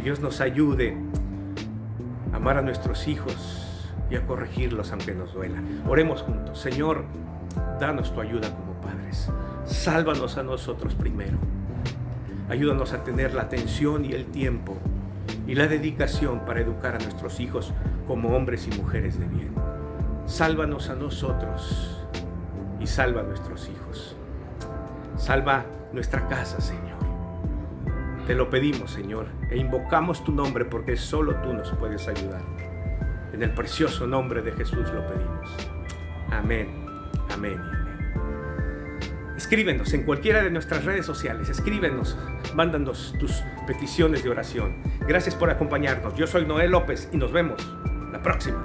Dios nos ayude a amar a nuestros hijos y a corregirlos aunque nos duela. Oremos juntos. Señor, danos tu ayuda como padres. Sálvanos a nosotros primero. Ayúdanos a tener la atención y el tiempo y la dedicación para educar a nuestros hijos como hombres y mujeres de bien. Sálvanos a nosotros y salva a nuestros hijos. Salva nuestra casa, Señor. Te lo pedimos, Señor, e invocamos tu nombre porque solo tú nos puedes ayudar. En el precioso nombre de Jesús lo pedimos. Amén, amén y amén. Escríbenos en cualquiera de nuestras redes sociales, escríbenos, mándanos tus peticiones de oración. Gracias por acompañarnos. Yo soy Noé López y nos vemos la próxima.